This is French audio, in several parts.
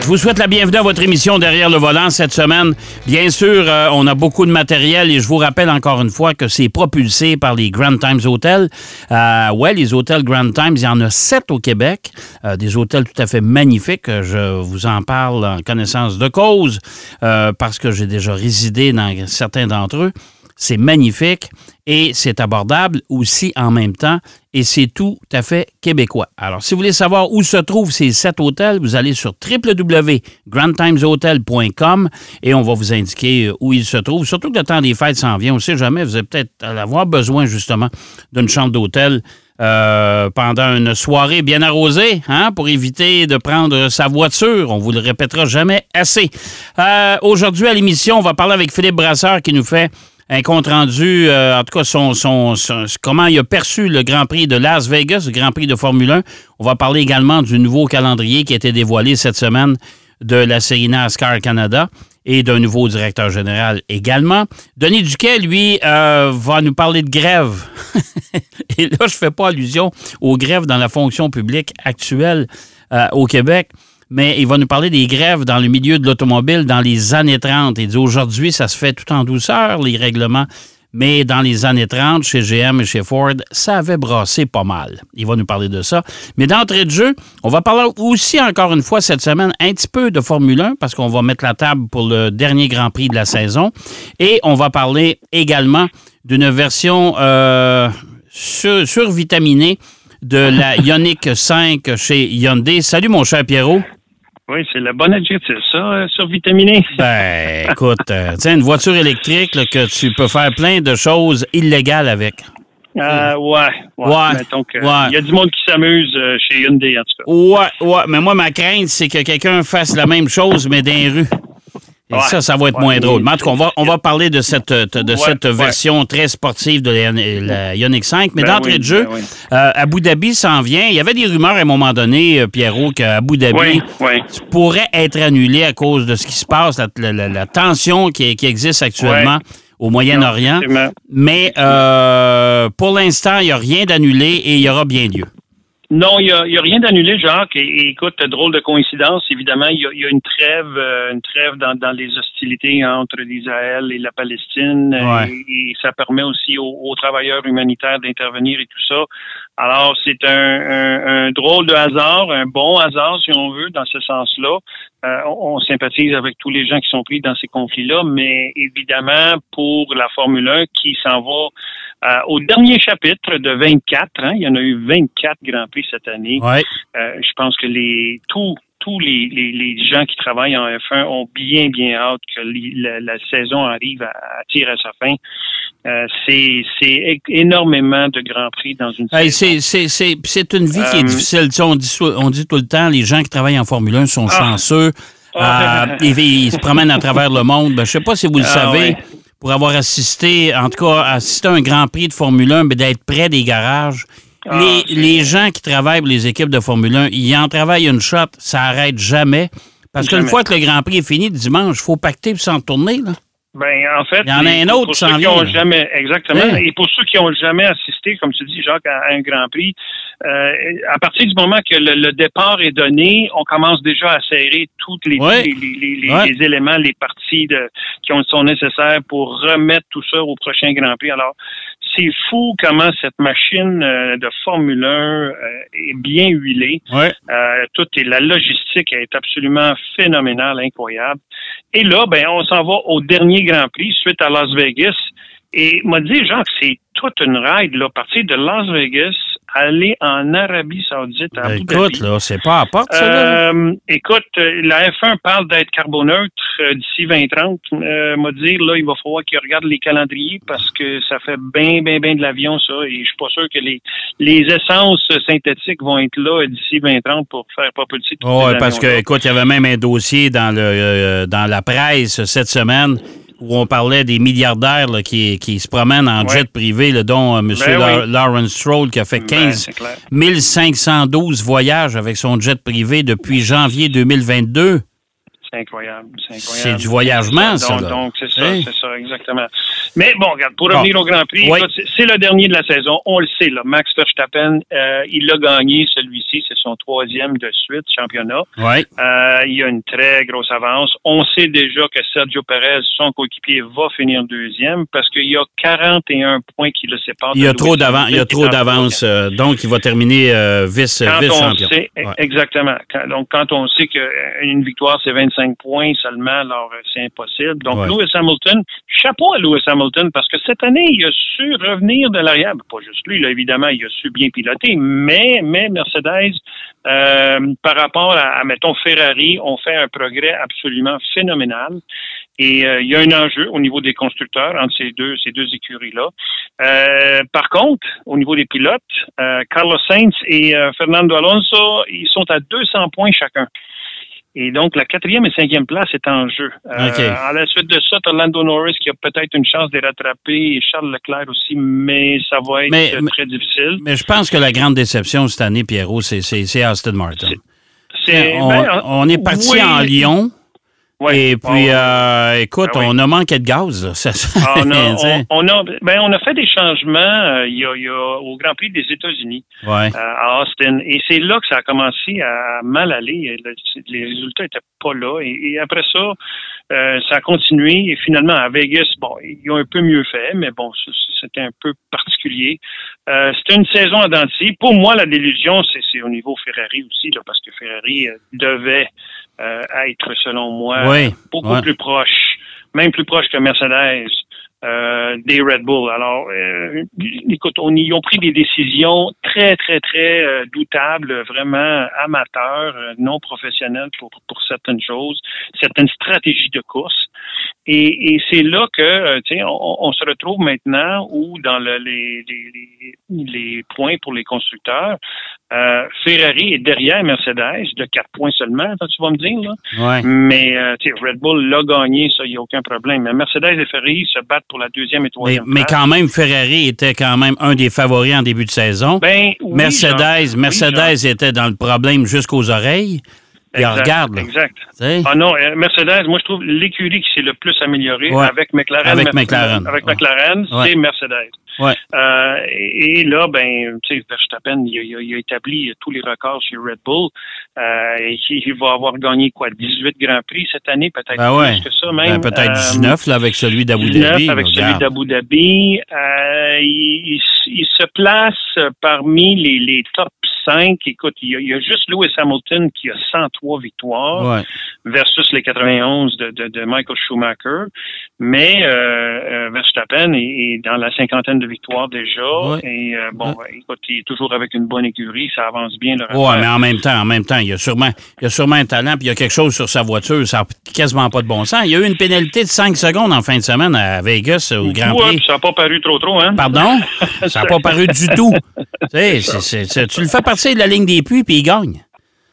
Je vous souhaite la bienvenue à votre émission Derrière le volant cette semaine. Bien sûr, euh, on a beaucoup de matériel et je vous rappelle encore une fois que c'est propulsé par les Grand Times Hotels. Euh, ouais, les hôtels Grand Times, il y en a sept au Québec. Euh, des hôtels tout à fait magnifiques. Je vous en parle en connaissance de cause euh, parce que j'ai déjà résidé dans certains d'entre eux. C'est magnifique et c'est abordable aussi en même temps et c'est tout à fait québécois. Alors, si vous voulez savoir où se trouvent ces sept hôtels, vous allez sur www.grandtimeshotel.com et on va vous indiquer euh, où ils se trouvent. Surtout que le temps des fêtes s'en vient. On ne sait jamais, vous allez peut-être avoir besoin justement d'une chambre d'hôtel euh, pendant une soirée bien arrosée, hein, pour éviter de prendre sa voiture. On vous le répétera jamais assez. Euh, Aujourd'hui, à l'émission, on va parler avec Philippe Brasseur qui nous fait un compte rendu, euh, en tout cas, son, son, comment il a perçu le Grand Prix de Las Vegas, le Grand Prix de Formule 1. On va parler également du nouveau calendrier qui a été dévoilé cette semaine de la série NASCAR Canada et d'un nouveau directeur général également. Denis Duquet, lui, euh, va nous parler de grève. et là, je fais pas allusion aux grèves dans la fonction publique actuelle euh, au Québec, mais il va nous parler des grèves dans le milieu de l'automobile dans les années 30. Il dit aujourd'hui, ça se fait tout en douceur, les règlements. Mais dans les années 30, chez GM et chez Ford, ça avait brassé pas mal. Il va nous parler de ça. Mais d'entrée de jeu, on va parler aussi encore une fois cette semaine un petit peu de Formule 1 parce qu'on va mettre la table pour le dernier Grand Prix de la saison. Et on va parler également d'une version euh, sur- survitaminée de la Ioniq 5 chez Hyundai. Salut mon cher Pierrot. Oui, c'est le bon adjectif, ça, euh, survitaminé. Ben, écoute, euh, tiens, une voiture électrique là, que tu peux faire plein de choses illégales avec. Euh, ouais, ouais. Ouais. Il y a du monde qui s'amuse euh, chez Hyundai, en tout cas. Ouais, ouais, mais moi, ma crainte, c'est que quelqu'un fasse la même chose, mais dans les rues. Et Ouais. ça, ça va être Ouais. moins drôle. Mais en tout cas, on va, on va parler de cette, de Ouais, cette version très sportive de la, la Ioniq 5. Mais Ben d'entrée oui, de jeu, ben oui. euh, Abu Dhabi s'en vient. Il y avait des rumeurs à un moment donné, euh, Pierrot, qu'Abu Dhabi pourrait être annulé à cause de ce qui se passe, la, la- la- tension qui, qui existe actuellement au Moyen-Orient. Mais euh, pour l'instant, il n'y a rien d'annulé et il y aura bien lieu. Non, il n'y a, a rien d'annulé, Jacques. Et, et écoute, drôle de coïncidence, évidemment, il y y a une trêve, euh, une trêve dans, dans les hostilités entre l'Israël et la Palestine. Ouais. Et, et ça permet aussi aux, aux travailleurs humanitaires d'intervenir et tout ça. Alors, c'est un, un- un drôle de hasard, un bon hasard, si on veut, dans ce sens-là. Euh, on, on sympathise avec tous les gens qui sont pris dans ces conflits-là, mais évidemment, pour la Formule 1 qui s'en va euh, au dernier chapitre de 24, hein, il y en a eu 24 Grands Prix cette année. Ouais. Euh, je pense que les tous tous les, les, les gens qui travaillent en F1 ont bien bien hâte que la, la saison arrive à, à tirer à sa fin. Euh, c'est énormément de Grands Prix dans une Hey, saison. c'est, une vie qui est difficile. Tu sais, on, dit, sou- on dit tout le temps, les gens qui travaillent en Formule 1 sont Ah. chanceux. Ah. Euh, ils, ils se promènent à travers le monde. Ben, je sais pas si vous le Ah, savez, ouais. Pour avoir assisté, en tout cas, assister à un Grand Prix de Formule 1, ben, d'être près des garages. Ah, les, gens qui travaillent pour les équipes de Formule 1, ils en travaillent une shot, ça arrête jamais. Parce qu'une fois que le Grand Prix est fini dimanche, il faut pacter pour s'en retourner. Là. Ben, en fait, Il y en a un autre pour ceux qui ont jamais, exactement. Hein? Et pour ceux qui ont jamais assisté, comme tu dis, Jacques, à un Grand Prix, euh, à partir du moment que le, le départ est donné, on commence déjà à serrer tous les, les, les- les- éléments, les parties de, qui ont, sont nécessaires pour remettre tout ça au prochain Grand Prix. Alors, c'est fou comment cette machine euh, de Formule 1 euh, est bien huilée. Ouais. Euh, tout est la logistique est absolument phénoménale, incroyable. Et là, ben, on s'en va au dernier Grand Prix suite à Las Vegas. Et m'a dit, Jean, que c'est toute une ride, là, partir de Las Vegas, aller en Arabie Saoudite, à Ben, écoute, là, c'est pas à porte, ça. là. Euh, écoute, la F1 parle d'être carboneutre euh, d'ici 2030. Euh, m'a dit, là, il va falloir qu'ils regardent les calendriers parce que ça fait bien, bien, bien de l'avion, ça. Et je suis pas sûr que les, les essences synthétiques vont être là euh, d'ici 2030 pour faire propulser Oui, ces parce que, écoute, il y avait même un dossier dans, le, euh, dans la presse cette semaine où on parlait des milliardaires là, qui, qui se promènent en Ouais. jet privé, là, dont euh, M. Ben La- oui. Lawrence Stroll qui a fait Ben, 15 c'est clair. 1512 voyages avec son jet privé depuis janvier 2022. C'est incroyable. C'est incroyable. C'est du voyagement, ça, Donc, c'est ça, Hey. c'est ça, exactement. Mais bon, regarde, pour revenir au Grand Prix, Oui. c'est- le dernier de la saison. On le sait, là. Max Verstappen, euh, il l'a gagné celui-ci. C'est son troisième de suite championnat. Oui. Euh, il y a une très grosse avance. On sait déjà que Sergio Perez, son coéquipier, va finir deuxième parce qu'il y a 41 points qui le séparent. Il y a trop d'avance, il y a trop euh, donc il va terminer euh, vice, Ouais. exactement. Quand- donc, quand on sait qu'une victoire, c'est 25 points seulement, alors euh, c'est impossible. Donc, Ouais. Lewis Hamilton, chapeau à Lewis Hamilton, parce que cette année, il a su revenir de l'arrière. Ben, Pas juste lui, là, évidemment, il a su bien piloter, mais, mais Mercedes, euh, par rapport à, à, mettons, Ferrari, ont fait un progrès absolument phénoménal. Et euh, il y a un enjeu au niveau des constructeurs entre ces deux, ces deux écuries-là. Euh, par contre, au niveau des pilotes, euh, Carlos Sainz et Fernando Alonso, ils sont à 200 points chacun. Et donc, la quatrième et cinquième place est en jeu. Euh. À la suite de ça, tu Lando Norris qui a peut-être une chance de les rattraper et Charles Leclerc aussi, mais ça va être Mais- euh, très difficile. Mais je pense que la grande déception cette année, Pierrot, c'est- Aston Martin. On, ben, on est parti oui. en Lyon. Ouais. Et puis, On- euh, écoute, oui. on a manqué de gaz. Ça, ça- Ah, on, a, on, on a, ben, on a fait des changements euh, il, y a, il y a au Grand Prix des États-Unis. ouais. euh, à Austin. Et c'est là que ça a commencé à mal aller. Le- les résultats étaient pas là. Et, et après ça, euh, ça a continué. Et finalement, à Vegas, bon, ils ont un peu mieux fait, mais bon, c'était un peu particulier. Euh, c'était une saison à dents de scie. Pour moi, la délusion, c'est c'est au niveau Ferrari aussi, là, parce que Ferrari devait euh, être, selon moi, Oui, beaucoup ouais. plus proche, même plus proche que Mercedes. Euh, des Red Bull. Alors, euh, écoute, on, ils ont pris des décisions très, très, très euh, doutables, vraiment amateurs, euh, non professionnelles pour, pour certaines choses, certaines stratégies de course. Et, et c'est là que, euh, tu sais, on, on se retrouve maintenant où dans le, les, les, les, points pour les constructeurs, euh, Ferrari est derrière Mercedes de 4 points seulement, tu vas me dire, là. Ouais. Mais euh, tu sais, Red Bull l'a gagné, ça, il n'y a aucun problème. Mais Mercedes et Ferrari se battent pour la deuxième et Mais, troisième mais place. quand même, Ferrari était quand même un des favoris en début de saison. Ben, oui, Mercedes, Jean. Oui, Mercedes était dans le problème jusqu'aux oreilles. Exact, regarde, là, Exact. Ah non, euh, Mercedes, moi je trouve l'écurie qui s'est le plus améliorée Ouais. avec McLaren. Avec Mercedes- McLaren. Avec Ouais. McLaren, Ouais. c'est Mercedes. Ouais. Euh, et, et là, ben, tu sais, Verstappen, il, a- il a- il a établi tous les records chez Red Bull. Euh, et il, il va avoir gagné quoi, 18 Grands Prix cette année, peut-être Ben ouais. plus que ça Ben, même. peut-être Euh, 19 là, avec celui d'Abu 19 Dhabi. avec celui d'Abu Dhabi. Euh, il, il- il se place parmi les, les top 5. Écoute, il y, a, il y a juste Lewis Hamilton qui a 103 victoires Ouais. versus les 91 de, de, de Michael Schumacher. Mais euh, euh, Verstappen est, est dans la cinquantaine de victoires déjà. Ouais. Et euh, bon, écoute, il est toujours avec une bonne écurie. Ça avance bien Ouais, affaire. mais en même temps, en même temps, il y a sûrement, il y a sûrement un talent, puis il y a quelque chose sur sa voiture, ça n'a quasiment pas de bon sens. Il y a eu une pénalité de 5 secondes en fin de semaine à Vegas au Grand Ouais, Prix. ça n'a pas paru trop trop, hein? Pardon? Ça n'a pas paru du tout. Tu sais, tu le fais partir de la ligne des puits, puis il gagne.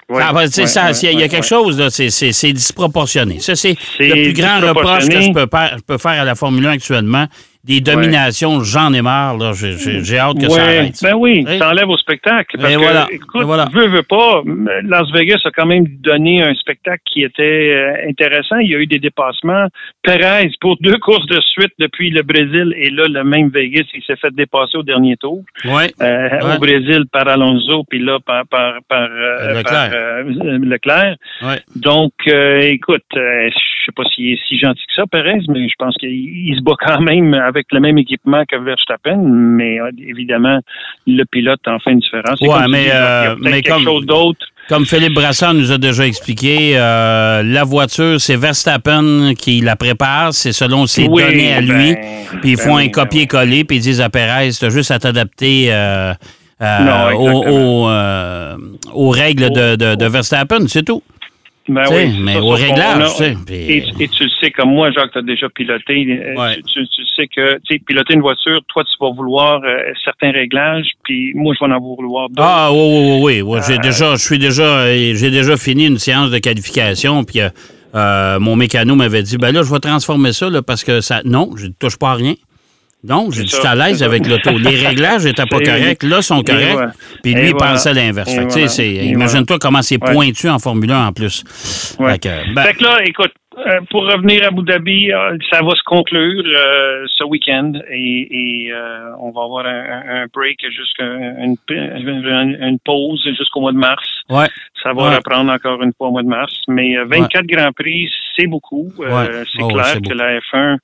Ouais, Ça, ben, tu sais, ouais, ça, ouais, s'il y a quelque chose, là, c'est- disproportionné. Ça, c'est le plus grand reproche que je peux, je peux faire à la Formule 1 actuellement. Des dominations, j'en ai marre. là. J'ai hâte que ça Ouais, arrête. Ben oui, ça enlève au spectacle. Parce Et que, voilà. écoute, voilà. veux, veux pas, Las Vegas a quand même donné un spectacle qui était euh, intéressant. Il y a eu des dépassements. Perez, pour deux courses de suite depuis le Brésil, et là, le même Vegas, il s'est fait dépasser au dernier tour. Ouais. Euh, Ouais. Au Brésil par Alonso, puis là par, par, par, euh, Leclerc. par, euh, Leclerc. Ouais. Donc, euh, écoute, je sais pas s'il est si gentil que ça, Perez, mais je pense qu'il il se bat quand même avec le même équipement que Verstappen, mais euh, évidemment, le pilote en fait une différence. Ouais, comme mais, dis, euh, mais quelque comme- chose d'autre. Comme Philippe Brassard nous a déjà expliqué, euh, la voiture, c'est Verstappen qui la prépare, c'est selon ses Oui, données à lui. ben, puis ils ben font un ben copier-coller, puis ils disent à Perez, tu as juste à t'adapter euh, Non, aux, exactement. aux, aux règles de, de- de Verstappen, c'est tout. Ben oui, mais ça, au ça, réglage, a- tu sais, puis- Et, et tu le sais, comme moi, Jacques, tu as déjà piloté. euh, Ouais. Tu, tu- tu sais que, tu sais, piloter une voiture, toi, tu vas vouloir euh, certains réglages, puis moi, je vais en vouloir d'autres. Ah oui, oui, oui, oui. Ouais, Euh, j'ai déjà, je suis déjà, j'ai déjà fini une séance de qualification, puis euh, euh, mon mécano m'avait dit, ben là, je vais transformer ça, là, parce que ça, non, je ne touche pas à rien. Donc, j'ai dit, ça, je suis à l'aise avec l'auto. Les réglages n'étaient pas corrects, là, sont corrects. voilà. Puis lui, il voilà. pensait l'inverse. Voilà. c'est- Et Imagine-toi comment c'est Ouais. pointu en Formule 1 en plus. Ouais. Fait que, ben, Fait que là, écoute, Euh, pour revenir à Abu Dhabi, euh, ça va se conclure euh, ce week-end et, et on va avoir un, un break jusqu'à une, une, pause jusqu'au mois de mars. Ouais. Ça va reprendre encore une fois au mois de mars. Mais 24 Grands Prix, c'est beaucoup. c'est oh, clair que la F1,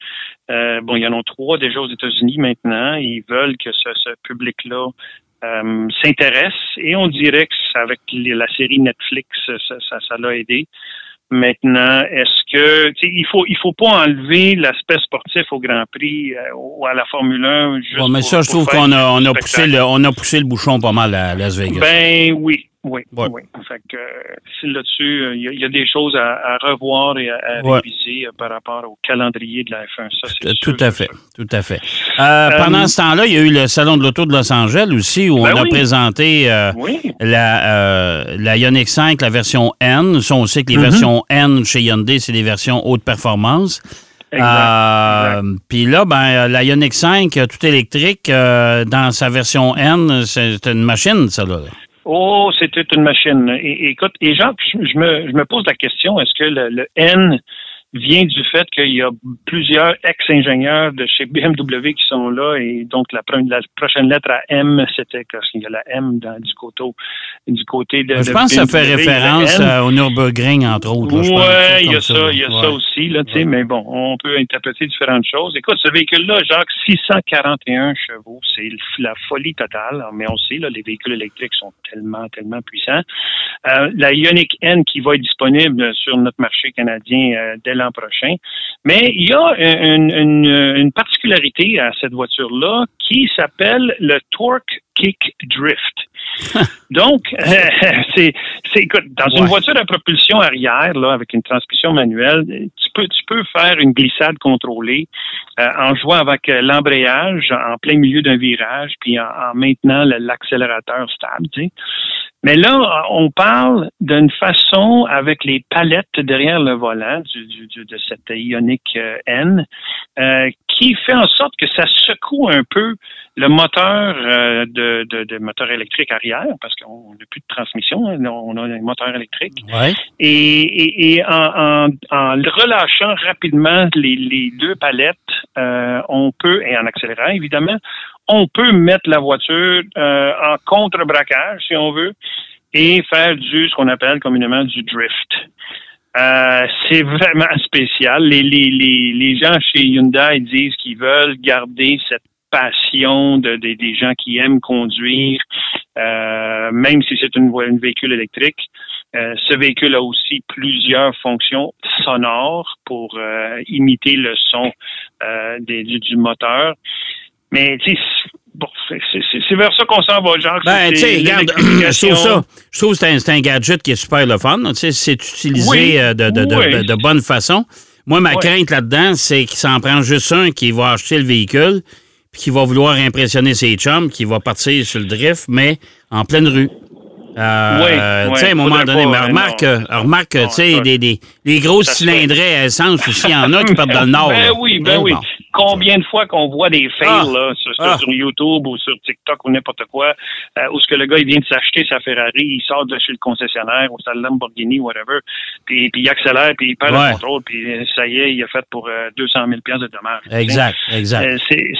bon, il y en a trois déjà aux États-Unis maintenant. Ils veulent que ce, ce public-là s'intéresse et on dirait que avec la série Netflix, ça, ça, ça l'a aidé. Maintenant, est-ce que il faut il faut pas enlever l'aspect sportif au Grand Prix euh, ou à la Formule 1 juste mais ça, je trouve qu'on a, on a poussé le on a poussé le bouchon pas mal à Las Vegas. Ben oui, oui, oui. Fait que euh, là-dessus, euh, il y, a des choses à, revoir et à, réviser euh, par rapport au calendrier de la F1. Ça, tout, tout à fait, tout à fait. pendant ce temps-là, il y a eu le Salon de l'Auto de Los Angeles aussi, où ben on a présenté la, la Ioniq 5, la version N. On sait que les mm-hmm. versions N chez Hyundai, c'est des versions haute performance. Puis là, ben, la Ioniq 5, tout électrique, dans sa version N, c'est une machine, ça, là. Oh, c'était une machine. Écoute, et Jacques, je me, pose la question, est-ce que le N vient du fait qu'il y a plusieurs ex-ingénieurs de chez BMW qui sont là et donc la, prochaine lettre à M, c'était parce qu'il y a la M dans, du, côté, du côté de. Je pense que ça fait référence au Nürburgring, entre autres. Oui, il y a ça, il y a ça aussi, là, sais, mais bon, on peut interpréter différentes choses. Écoute, ce véhicule-là, Jacques, 641 chevaux, c'est la folie totale, mais on sait, là, les véhicules électriques sont tellement, tellement puissants. Euh, la Ioniq N qui va être disponible sur notre marché canadien euh, dès l'an prochain. Mais il y a une, particularité à cette voiture-là qui s'appelle le Torque Kick Drift. Donc, c'est, écoute, dans une voiture à propulsion arrière, là, avec une transmission manuelle, tu peux, tu peux faire une glissade contrôlée euh, en jouant avec euh, l'embrayage en plein milieu d'un virage, puis en, en maintenant l'accélérateur stable. Tu sais. Mais là, on parle d'une façon avec les palettes derrière le volant du, du, de cette Ioniq euh, N euh, qui fait en sorte que ça secoue un peu le moteur euh, de, de, de, moteur électrique arrière parce qu'on n'a plus de transmission, hein, on a un moteur électrique. Ouais. Et, et, en, en, en, relâchant rapidement les, les deux palettes, euh, on peut, et en accélérant évidemment, on peut mettre la voiture euh, en contre-braquage, si on veut, et faire du ce qu'on appelle communément du drift. Euh, c'est vraiment spécial. Les, les, les, les, gens chez Hyundai disent qu'ils veulent garder cette passion de, des gens qui aiment conduire, euh, même si c'est une, une véhicule électrique. ce véhicule a aussi plusieurs fonctions sonores pour imiter le son du, du, moteur. Mais tu sais, bon, c'est vers ça qu'on s'en va, Jean. Ben, tu sais, regarde, je trouve ça, je trouve que c'est un, un, gadget qui est super le fun. Tu sais, c'est utilisé euh, de, de, de, de, bonne façon. Moi, ma crainte là-dedans, c'est qu'il s'en prend juste un qui va acheter le véhicule, puis qui va vouloir impressionner ses chums, qui va partir sur le drift, mais en pleine rue. Euh, oui, tu sais, à un moment donné, mais remarque, euh, remarque tu sais, des, des, les gros cylindrés à essence aussi, il y en a qui partent dans le nord. Ben oui, ben oui combien de fois qu'on voit des fails ah. là, sur, ah. sur, YouTube ou sur TikTok ou n'importe quoi, euh, où ce que le gars il vient de s'acheter sa Ferrari, il sort de chez le concessionnaire ou sa Lamborghini, whatever, puis, puis il accélère, puis il perd le contrôle, puis ça y est, il a fait pour 200 000 de dommages. Exact, exact. Euh,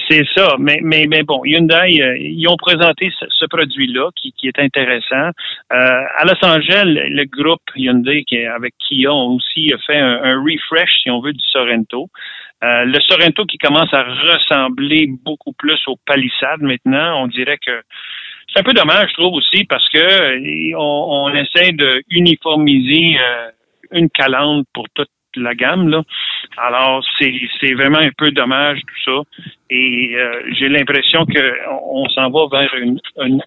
c'est ça, mais, mais, mais bon, Hyundai, euh, ils ont présenté ce, produit-là qui, qui est intéressant. À Los Angeles, le groupe Hyundai qui avec Kia ont aussi fait un, refresh, si on veut, du Sorento. Euh, le Sorento qui commence à ressembler beaucoup plus au Palisade maintenant, on dirait que c'est un peu dommage, je trouve aussi, parce que euh, on, on essaie de uniformiser euh, une calandre pour toute la gamme. Là. Alors, c'est vraiment un peu dommage tout ça. Et j'ai l'impression qu'on s'en va vers une,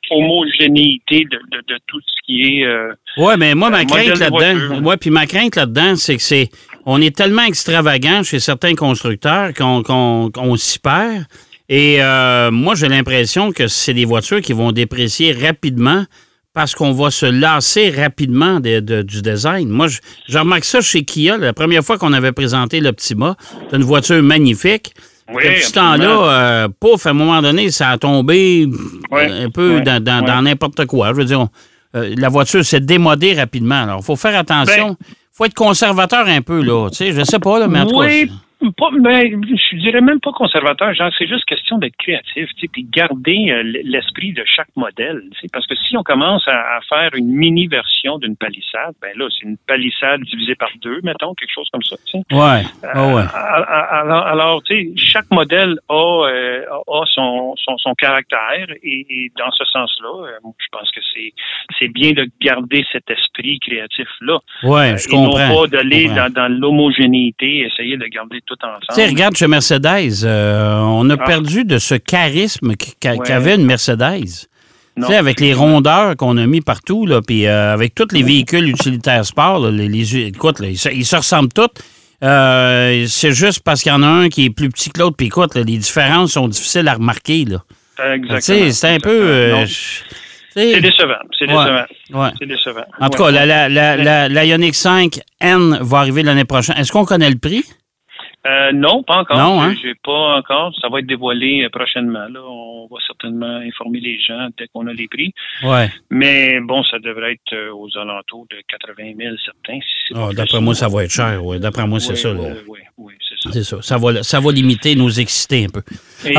homogénéité de, de, tout ce qui est. Euh, ouais, mais moi, ma crainte là-dedans, ouais, puis ma crainte là-dedans, c'est que c'est on est tellement extravagant chez certains constructeurs qu'on s'y perd. Et euh, moi, j'ai l'impression que c'est des voitures qui vont déprécier rapidement parce qu'on va se lasser rapidement du design. Moi, je, remarque ça chez Kia. La première fois qu'on avait présenté l'Optima, c'est une voiture magnifique. Oui, Depuis ce temps-là, euh, pouf, à un moment donné, ça a tombé un peu dans n'importe quoi. Je veux dire, euh, la voiture s'est démodée rapidement. Alors, il faut faire attention. Ben, faut être conservateur un peu, là. Tu sais, je sais pas, là, mais en tout cas. Pas, mais je dirais même pas conservateur, genre c'est juste question d'être créatif, tu sais, puis garder euh, l'esprit de chaque modèle, tu sais, parce que si on commence à, faire une mini version d'une palissade, ben là c'est une palissade divisée par deux, mettons quelque chose comme ça. Tu sais. Ouais. ouais. alors, alors tu sais, chaque modèle a, euh, a son, son, son caractère et, dans ce sens-là, euh, je pense que c'est c'est bien de garder cet esprit créatif là. Ouais, je comprends. Et non pas d'aller dans, dans l'homogénéité, essayer de garder tout tu sais, regarde chez Mercedes, euh, on a ah. perdu de ce charisme qu'avait une Mercedes. Tu sais, avec les rondeurs qu'on a mis partout, là, puis euh, avec tous les véhicules utilitaires sport, les, écoute, ils, se, ressemblent tous. Euh, c'est juste parce qu'il y en a un qui est plus petit que l'autre, puis écoute, les différences sont difficiles à remarquer. Là. Exactement. C'est un peu... c'est décevant. C'est décevant. C'est décevant. En tout cas, la, la, la, la Ioniq 5 N va arriver l'année prochaine. Est-ce qu'on connaît le prix? Euh, non, pas encore. Non, hein? J'ai pas encore. Ça va être dévoilé euh, prochainement. Là. On va certainement informer les gens dès qu'on a les prix. Ouais. Mais bon, ça devrait être euh, aux alentours de 80 000 certains. Ah, d'après moi, ça va être cher. Oui. D'après moi, c'est ça. Oui, oui, oui c'est ça. C'est ça. Ça va, ça va limiter, nous exciter un peu. oui,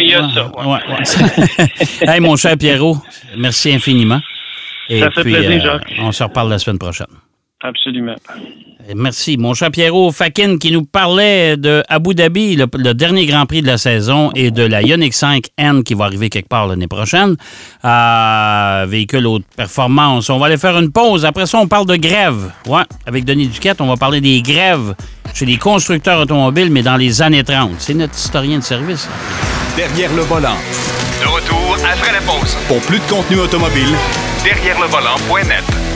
il y a ça. Ouais. hey, mon cher Pierrot, merci infiniment. Et ça fait plaisir, Jacques. On se reparle la semaine prochaine. Absolument. Merci. Mon cher Pierrot Fakin qui nous parlait de Abu Dhabi, le, dernier Grand Prix de la saison, et de la Ioniq 5N qui va arriver quelque part l'année prochaine. Euh, véhicule haute performance. On va aller faire une pause. Après ça, on parle de grève. Ouais, avec Denis Duquette, on va parler des grèves chez les constructeurs automobiles, mais dans les années 30. C'est notre historien de service. Derrière le volant. De retour après la pause. Pour plus de contenu automobile, derrière le volant.net.